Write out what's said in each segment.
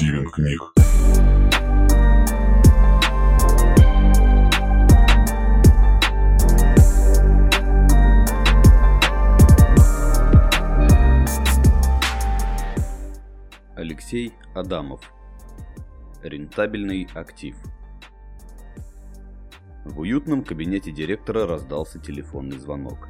Стивен Книг. Алексей Адамов. Рентабельный актив. В уютном кабинете директора раздался телефонный звонок.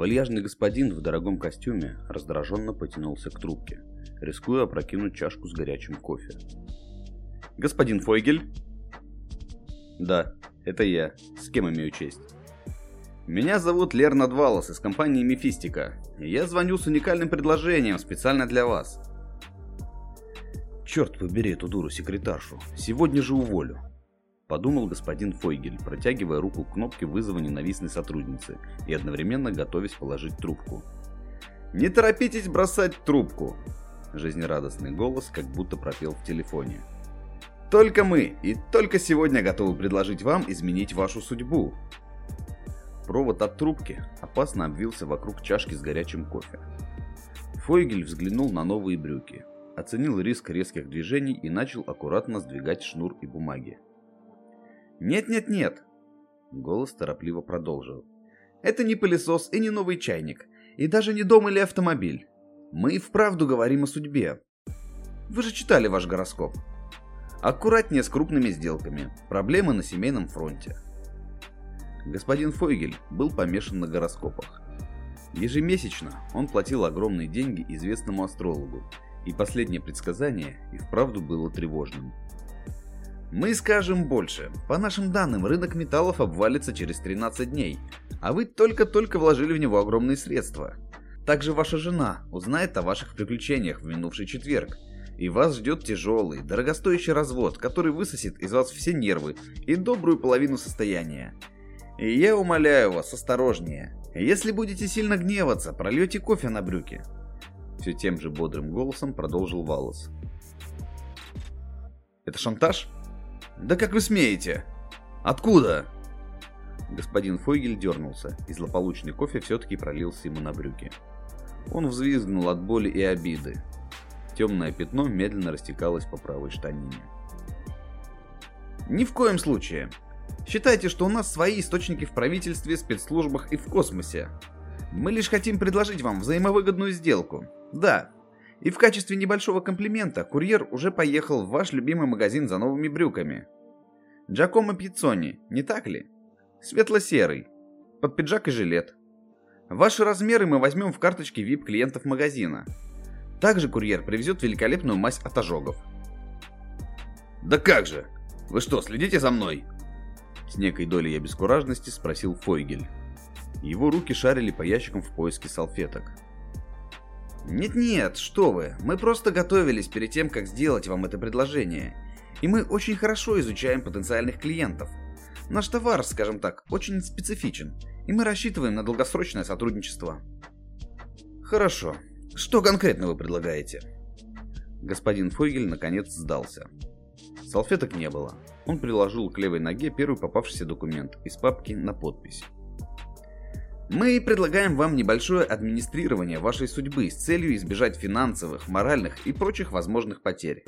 Вальяжный господин в дорогом костюме раздраженно потянулся к трубке, рискуя опрокинуть чашку с горячим кофе. «Господин Фойгель?» «Да, это я. С кем имею честь?» «Меня зовут Лернад Валас из компании Мефистика. Я звоню с уникальным предложением специально для вас. Черт побери эту дуру-секретаршу. Сегодня же уволю. Подумал господин Фойгель, протягивая руку к кнопке вызова ненавистной сотрудницы и одновременно готовясь положить трубку. «Не торопитесь бросать трубку!» Жизнерадостный голос как будто пропел в телефоне. «Только мы и только сегодня готовы предложить вам изменить вашу судьбу!» Провод от трубки опасно обвился вокруг чашки с горячим кофе. Фойгель взглянул на новые брюки, оценил риск резких движений и начал аккуратно сдвигать шнур и бумаги. «Нет-нет-нет!» Голос торопливо продолжил. «Это не пылесос и не новый чайник, и даже не дом или автомобиль. Мы и вправду говорим о судьбе. Вы же читали ваш гороскоп. Аккуратнее с крупными сделками. Проблемы на семейном фронте». Господин Фойгель был помешан на гороскопах. Ежемесячно он платил огромные деньги известному астрологу и последнее предсказание и вправду было тревожным. Мы скажем больше. По нашим данным, рынок металлов обвалится через 13 дней, а вы только-только вложили в него огромные средства. Также ваша жена узнает о ваших приключениях в минувший четверг, и вас ждет тяжелый, дорогостоящий развод, который высосет из вас все нервы и добрую половину состояния. И я умоляю вас, осторожнее. Если будете сильно гневаться, прольете кофе на брюки. Все тем же бодрым голосом продолжил Валос. «Это шантаж? Да как вы смеете? Откуда?» Господин Фойгель дернулся, и злополучный кофе все-таки пролился ему на брюки. Он взвизгнул от боли и обиды. Темное пятно медленно растекалось по правой штанине. «Ни в коем случае. Считайте, что у нас свои источники в правительстве, спецслужбах и в космосе. Мы лишь хотим предложить вам взаимовыгодную сделку. Да. И в качестве небольшого комплимента курьер уже поехал в ваш любимый магазин за новыми брюками. Джакомо Пьяцони, не так ли? Светло-серый. Под пиджак и жилет. Ваши размеры мы возьмем в карточке VIP клиентов магазина. Также курьер привезет великолепную мазь от ожогов. «Да как же! Вы что, следите за мной?» С некой долей обескураженности спросил Фойгель. Его руки шарили по ящикам в поиске салфеток. Нет-нет, что вы, мы просто готовились перед тем, как сделать вам это предложение. И мы очень хорошо изучаем потенциальных клиентов. Наш товар, скажем так, очень специфичен, и мы рассчитываем на долгосрочное сотрудничество. Хорошо. Что конкретно вы предлагаете? Господин Фойгель наконец сдался. Салфеток не было. Он приложил к левой ноге первый попавшийся документ из папки на подпись. Мы предлагаем вам небольшое администрирование вашей судьбы с целью избежать финансовых, моральных и прочих возможных потерь.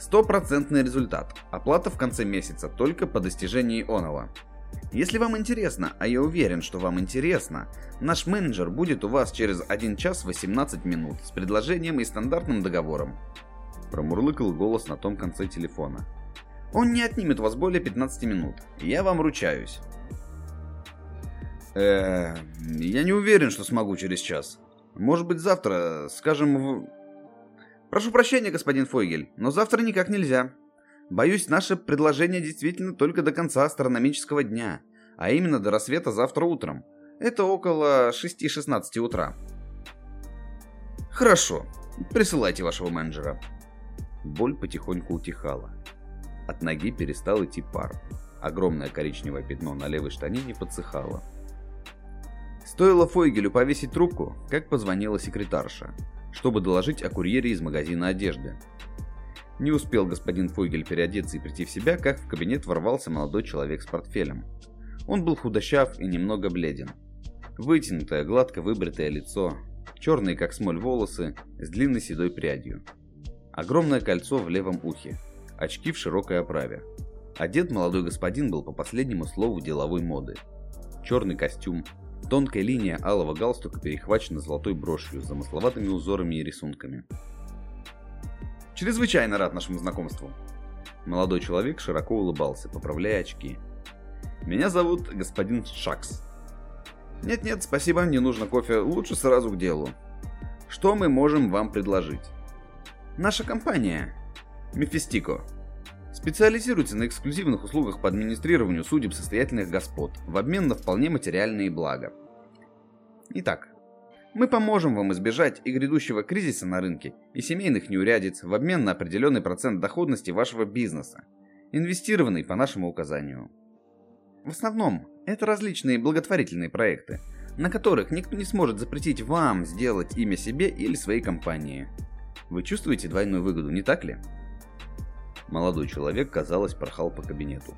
Стопроцентный результат. Оплата в конце месяца только по достижении оного. Если вам интересно, а я уверен, что вам интересно, наш менеджер будет у вас через 1 час 18 минут с предложением и стандартным договором. Промурлыкал голос на том конце телефона. Он не отнимет вас более 15 минут. Я вам ручаюсь. Э, я не уверен, что смогу через час. Может быть, завтра, скажем, в... Прошу прощения, господин Фойгель, но завтра никак нельзя. Боюсь, наше предложение действительно только до конца астрономического дня, а именно до рассвета завтра утром. Это около 6-16 утра. Хорошо, присылайте вашего менеджера. Боль потихоньку утихала. От ноги перестал идти пар. Огромное коричневое пятно на левой штанине подсыхало. Стоило Фойгелю повесить трубку, как позвонила секретарша, чтобы доложить о курьере из магазина одежды. Не успел господин Фойгель переодеться и прийти в себя, как в кабинет ворвался молодой человек с портфелем. Он был худощав и немного бледен. Вытянутое, гладко выбритое лицо, черные как смоль волосы, с длинной седой прядью. Огромное кольцо в левом ухе, очки в широкой оправе. Одет молодой господин был по последнему слову деловой моды. Черный костюм, тонкая линия алого галстука перехвачена золотой брошью с замысловатыми узорами и рисунками. «Чрезвычайно рад нашему знакомству!» Молодой человек широко улыбался, поправляя очки. «Меня зовут господин Шакс». «Нет-нет, спасибо, не нужно кофе, лучше сразу к делу. Что мы можем вам предложить?» «Наша компания, Мефистико, специализируется на эксклюзивных услугах по администрированию судеб состоятельных господ в обмен на вполне материальные блага. Итак, мы поможем вам избежать и грядущего кризиса на рынке, и семейных неурядиц в обмен на определенный процент доходности вашего бизнеса, инвестированный по нашему указанию. В основном, это различные благотворительные проекты, на которых никто не сможет запретить вам сделать имя себе или своей компании. Вы чувствуете двойную выгоду, не так ли? Молодой человек, казалось, порхал по кабинету.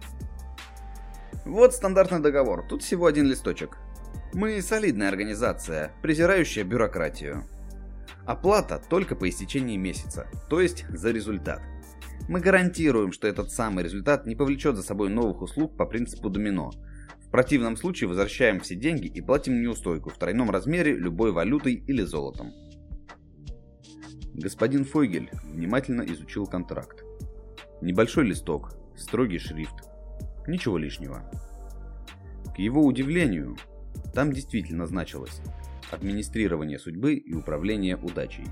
Вот стандартный договор, тут всего один листочек. Мы солидная организация, презирающая бюрократию. Оплата только по истечении месяца, то есть за результат. Мы гарантируем, что этот самый результат не повлечет за собой новых услуг по принципу домино. В противном случае возвращаем все деньги и платим неустойку в тройном размере любой валютой или золотом. Господин Фойгель внимательно изучил контракт. Небольшой листок, строгий шрифт. Ничего лишнего. К его удивлению, там действительно значилось администрирование судьбы и управление удачей.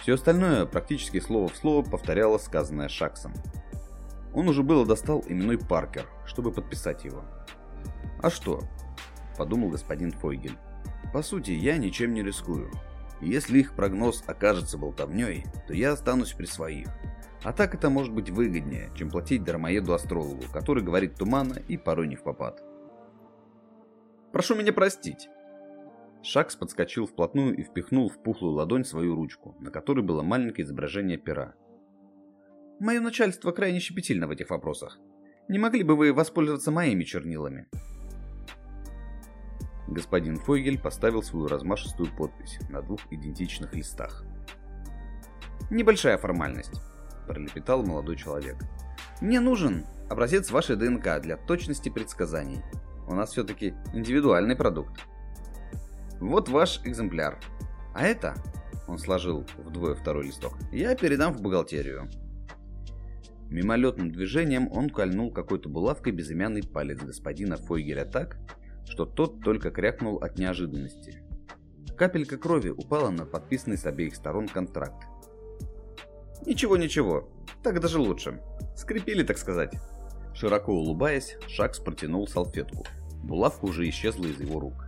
Все остальное практически слово в слово повторяло сказанное Шаксом. Он уже было достал именной Паркер, чтобы подписать его. «А что?» – подумал господин Фойгель. «По сути, я ничем не рискую. Если их прогноз окажется болтовней, то я останусь при своих. А так это может быть выгоднее, чем платить дармоеду-астрологу, который говорит туманно и порой не в попад. Прошу меня простить». Шакс подскочил вплотную и впихнул в пухлую ладонь свою ручку, на которой было маленькое изображение пера. «Мое начальство крайне щепетильно в этих вопросах. Не могли бы вы воспользоваться моими чернилами?» Господин Фойгель поставил свою размашистую подпись на двух идентичных листах. «Небольшая формальность», – пролепетал молодой человек. «Мне нужен образец вашей ДНК для точности предсказаний. У нас все-таки индивидуальный продукт. Вот ваш экземпляр. А это, он сложил вдвое второй листок, я передам в бухгалтерию. Мимолетным движением он кольнул какой-то булавкой безымянный палец господина Фойгеля так, что тот только крякнул от неожиданности. Капелька крови упала на подписанный с обеих сторон контракт. «Ничего-ничего, так даже лучше. Скрепили, так сказать». Широко улыбаясь, Шакс протянул салфетку. Булавка уже исчезла из его рук.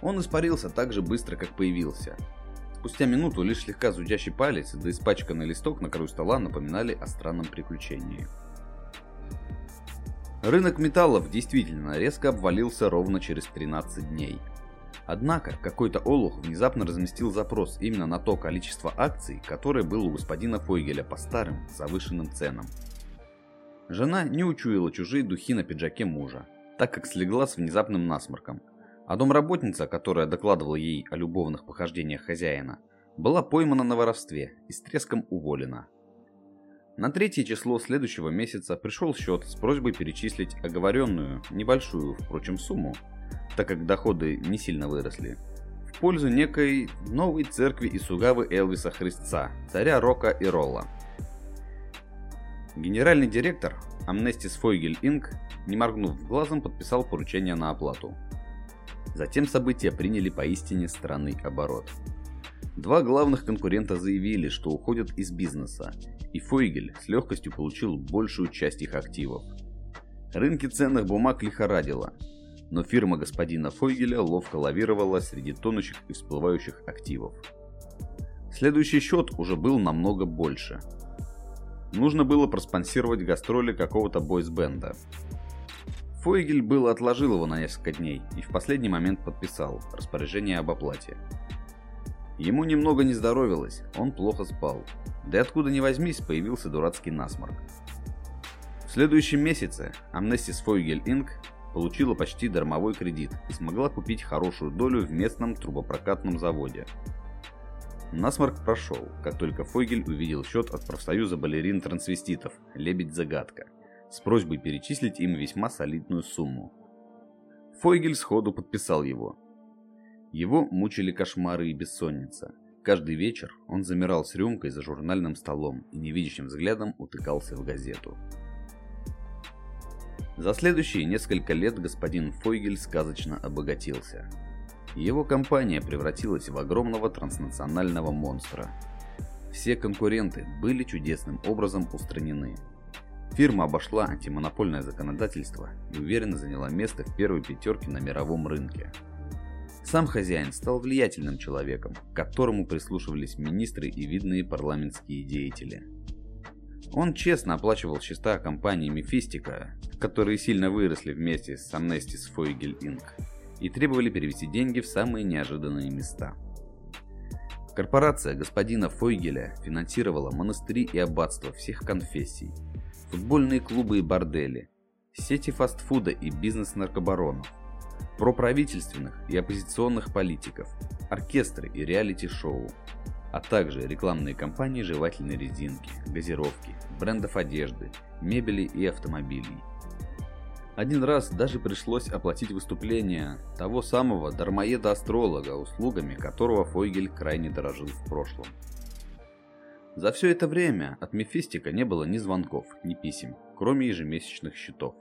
Он испарился так же быстро, как появился. Спустя минуту лишь слегка зудящий палец да испачканный листок на краю стола напоминали о странном приключении. Рынок металлов действительно резко обвалился ровно через 13 дней. Однако какой-то олух внезапно разместил запрос именно на то количество акций, которое было у господина Фойгеля по старым завышенным ценам. Жена не учуяла чужие духи на пиджаке мужа, так как слегла с внезапным насморком. А домработница, которая докладывала ей о любовных похождениях хозяина, была поймана на воровстве и с треском уволена. На третье число следующего месяца пришел счет с просьбой перечислить оговоренную, небольшую, впрочем, сумму, так как доходы не сильно выросли, в пользу некой новой церкви Исугавы Элвиса Христца, царя Рока и Ролла. Генеральный директор Amnestis Фойгель Инк, не моргнув глазом, подписал поручение на оплату. Затем события приняли поистине странный оборот. Два главных конкурента заявили, что уходят из бизнеса, и Фойгель с легкостью получил большую часть их активов. Рынки ценных бумаг лихорадило, но фирма господина Фойгеля ловко лавировала среди тонущих и всплывающих активов. Следующий счет уже был намного больше – Нужно было проспонсировать гастроли какого-то бойсбенда. Фойгель был отложил его на несколько дней и в последний момент подписал распоряжение об оплате. Ему немного не здоровилось, он плохо спал. Да и откуда ни возьмись, появился дурацкий насморк. В следующем месяце Amnestis Фойгель Inc. получила почти дармовой кредит и смогла купить хорошую долю в местном трубопрокатном заводе. Насморк прошел, как только Фойгель увидел счет от профсоюза балерин-трансвеститов «Лебедь-загадка» с просьбой перечислить им весьма солидную сумму. Фойгель сходу подписал его. Его мучили кошмары и бессонница. Каждый вечер он замирал с рюмкой за журнальным столом и невидящим взглядом утыкался в газету. За следующие несколько лет господин Фойгель сказочно обогатился. Его компания превратилась в огромного транснационального монстра. Все конкуренты были чудесным образом устранены. Фирма обошла антимонопольное законодательство и уверенно заняла место в первой пятерке на мировом рынке. Сам хозяин стал влиятельным человеком, к которому прислушивались министры и видные парламентские деятели. Он честно оплачивал счета компании Мефистика, которые сильно выросли вместе с Amnestis Foigel Inc и требовали перевести деньги в самые неожиданные места. Корпорация господина Фойгеля финансировала монастыри и аббатства всех конфессий, футбольные клубы и бордели, сети фастфуда и бизнес наркобаронов, проправительственных и оппозиционных политиков, оркестры и реалити-шоу, а также рекламные кампании жевательной резинки, газировки, брендов одежды, мебели и автомобилей. Один раз даже пришлось оплатить выступление того самого дармоеда-астролога, услугами которого Фойгель крайне дорожил в прошлом. За все это время от Мефистика не было ни звонков, ни писем, кроме ежемесячных счетов.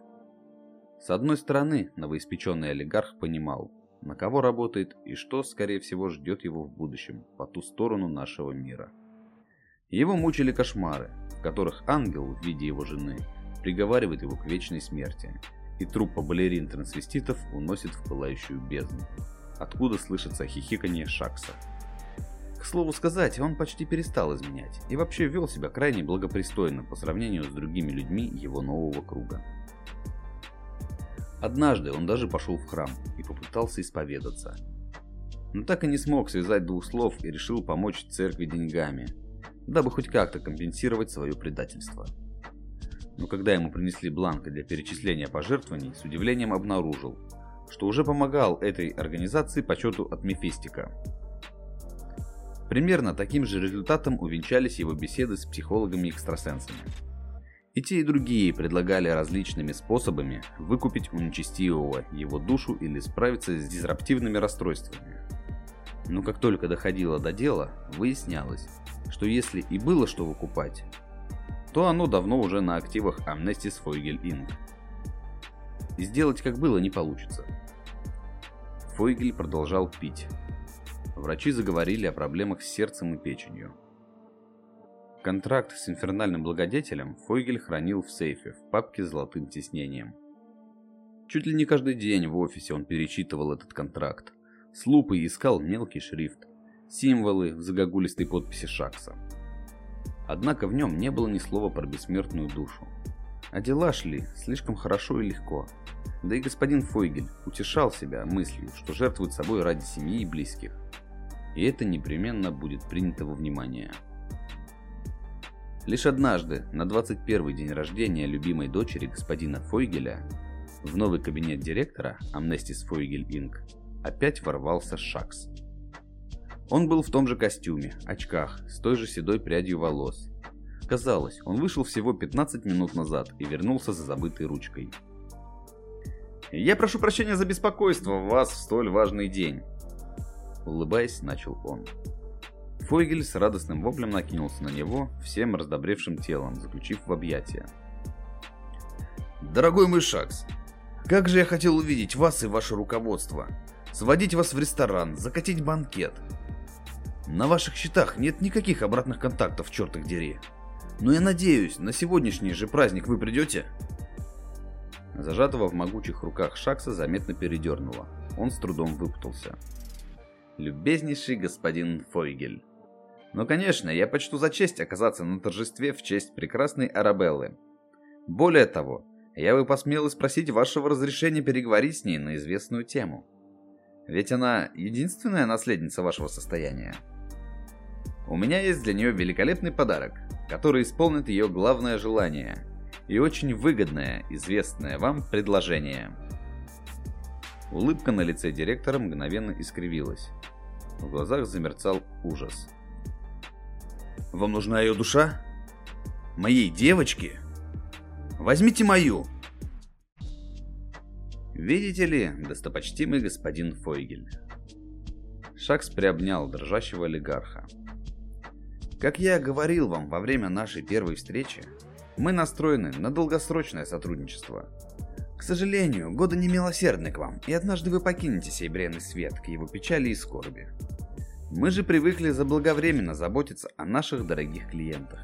С одной стороны, новоиспеченный олигарх понимал, на кого работает и что, скорее всего, ждет его в будущем, по ту сторону нашего мира. Его мучили кошмары, в которых ангел в виде его жены приговаривает его к вечной смерти, и труппа балерин-трансвеститов уносит в пылающую бездну, откуда слышится хихиканье Шакса. К слову сказать, он почти перестал изменять и вообще вел себя крайне благопристойно по сравнению с другими людьми его нового круга. Однажды он даже пошел в храм и попытался исповедаться. Но так и не смог связать двух слов и решил помочь церкви деньгами, дабы хоть как-то компенсировать свое предательство но когда ему принесли бланк для перечисления пожертвований, с удивлением обнаружил, что уже помогал этой организации по счету от Мефистика. Примерно таким же результатом увенчались его беседы с психологами-экстрасенсами. И те, и другие предлагали различными способами выкупить у нечестивого его душу или справиться с дизраптивными расстройствами. Но как только доходило до дела, выяснялось, что если и было что выкупать, то оно давно уже на активах Amnestis Foigel Inc. И сделать как было не получится. Фойгель продолжал пить. Врачи заговорили о проблемах с сердцем и печенью. Контракт с инфернальным благодетелем Фойгель хранил в сейфе в папке с золотым тиснением. Чуть ли не каждый день в офисе он перечитывал этот контракт. С лупой искал мелкий шрифт, символы в загогулистой подписи Шакса. Однако в нем не было ни слова про бессмертную душу. А дела шли слишком хорошо и легко. Да и господин Фойгель утешал себя мыслью, что жертвует собой ради семьи и близких. И это непременно будет принято во внимание. Лишь однажды, на 21 день рождения любимой дочери господина Фойгеля, в новый кабинет директора Amnestis Фойгель Inc. опять ворвался Шакс. Он был в том же костюме, очках, с той же седой прядью волос. Казалось, он вышел всего 15 минут назад и вернулся за забытой ручкой. «Я прошу прощения за беспокойство вас в столь важный день», — улыбаясь, начал он. Фойгель с радостным воплем накинулся на него, всем раздобревшим телом, заключив в объятия. «Дорогой мой Шакс, как же я хотел увидеть вас и ваше руководство, сводить вас в ресторан, закатить банкет, на ваших счетах нет никаких обратных контактов, черт их дери. Но я надеюсь, на сегодняшний же праздник вы придете?» Зажатого в могучих руках Шакса заметно передернуло. Он с трудом выпутался. «Любезнейший господин Фойгель. Но, конечно, я почту за честь оказаться на торжестве в честь прекрасной Арабеллы. Более того, я бы посмел спросить вашего разрешения переговорить с ней на известную тему. Ведь она единственная наследница вашего состояния. У меня есть для нее великолепный подарок, который исполнит ее главное желание и очень выгодное, известное вам предложение. Улыбка на лице директора мгновенно искривилась. В глазах замерцал ужас. Вам нужна ее душа? Моей девочки? Возьмите мою. Видите ли, достопочтимый господин Фойгель. Шакс приобнял дрожащего олигарха. Как я говорил вам во время нашей первой встречи, мы настроены на долгосрочное сотрудничество. К сожалению, годы немилосердны к вам, и однажды вы покинете сей бренный свет к его печали и скорби. Мы же привыкли заблаговременно заботиться о наших дорогих клиентах.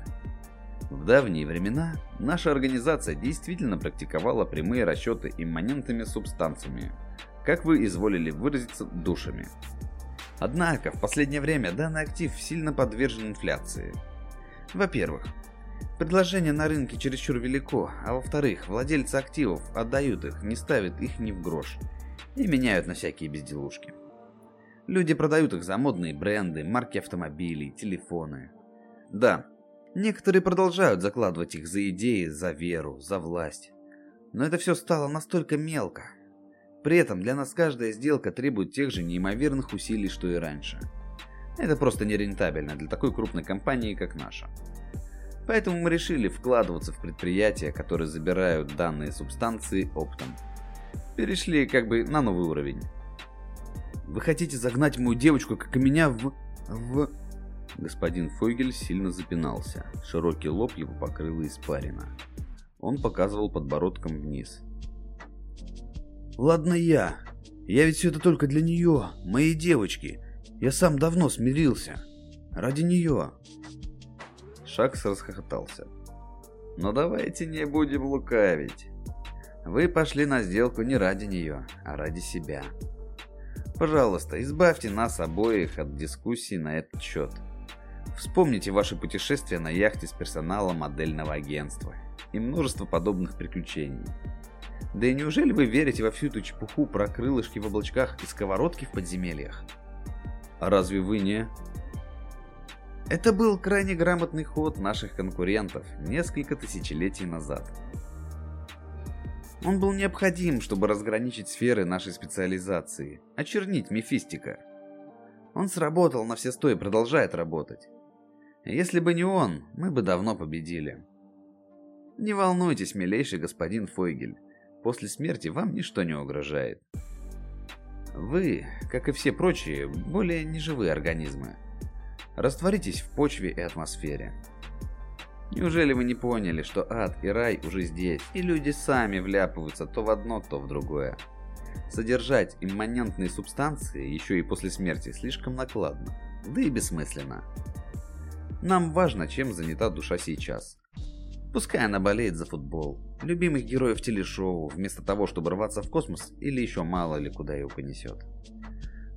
В давние времена наша организация действительно практиковала прямые расчеты имманентными субстанциями, как вы изволили выразиться, душами. Однако, в последнее время данный актив сильно подвержен инфляции. Во-первых, предложение на рынке чересчур велико, а во-вторых, владельцы активов отдают их, не ставят их ни в грош и меняют на всякие безделушки. Люди продают их за модные бренды, марки автомобилей, телефоны. Да, некоторые продолжают закладывать их за идеи, за веру, за власть. Но это все стало настолько мелко. При этом для нас каждая сделка требует тех же неимоверных усилий, что и раньше. Это просто нерентабельно для такой крупной компании, как наша. Поэтому мы решили вкладываться в предприятия, которые забирают данные субстанции оптом. Перешли как бы на новый уровень. Вы хотите загнать мою девочку, как и меня, в... в... Господин Фойгель сильно запинался. Широкий лоб его покрыл испарина. Он показывал подбородком вниз. «Ладно я. Я ведь все это только для нее, моей девочки. Я сам давно смирился. Ради нее». Шакс расхохотался. «Но давайте не будем лукавить. Вы пошли на сделку не ради нее, а ради себя. Пожалуйста, избавьте нас обоих от дискуссий на этот счет. Вспомните ваши путешествия на яхте с персоналом модельного агентства и множество подобных приключений. Да и неужели вы верите во всю эту чепуху про крылышки в облачках и сковородки в подземельях? А разве вы не... Это был крайне грамотный ход наших конкурентов несколько тысячелетий назад. Он был необходим, чтобы разграничить сферы нашей специализации, очернить мефистика. Он сработал на все сто и продолжает работать. Если бы не он, мы бы давно победили. Не волнуйтесь, милейший господин Фойгель. После смерти вам ничто не угрожает. Вы, как и все прочие, более неживые организмы. Растворитесь в почве и атмосфере. Неужели вы не поняли, что ад и рай уже здесь, и люди сами вляпываются то в одно, то в другое? Содержать имманентные субстанции еще и после смерти слишком накладно, да и бессмысленно. Нам важно, чем занята душа сейчас. Пускай она болеет за футбол, любимых героев телешоу, вместо того, чтобы рваться в космос или еще мало ли куда его понесет.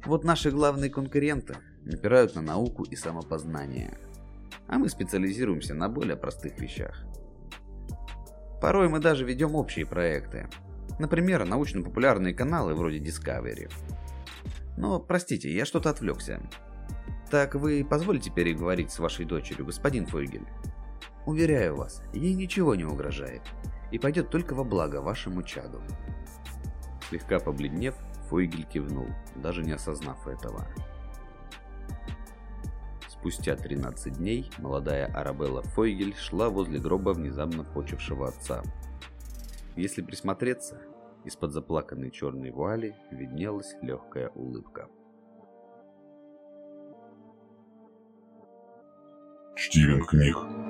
Вот наши главные конкуренты напирают на науку и самопознание – а мы специализируемся на более простых вещах. Порой мы даже ведем общие проекты. Например, научно-популярные каналы вроде Discovery. Но, простите, я что-то отвлекся. Так вы позволите переговорить с вашей дочерью, господин Фойгель? Уверяю вас, ей ничего не угрожает. И пойдет только во благо вашему чаду. Слегка побледнев, Фойгель кивнул, даже не осознав этого. Спустя 13 дней молодая Арабелла Фойгель шла возле гроба внезапно почившего отца. Если присмотреться, из-под заплаканной черной вуали виднелась легкая улыбка. Стивен книг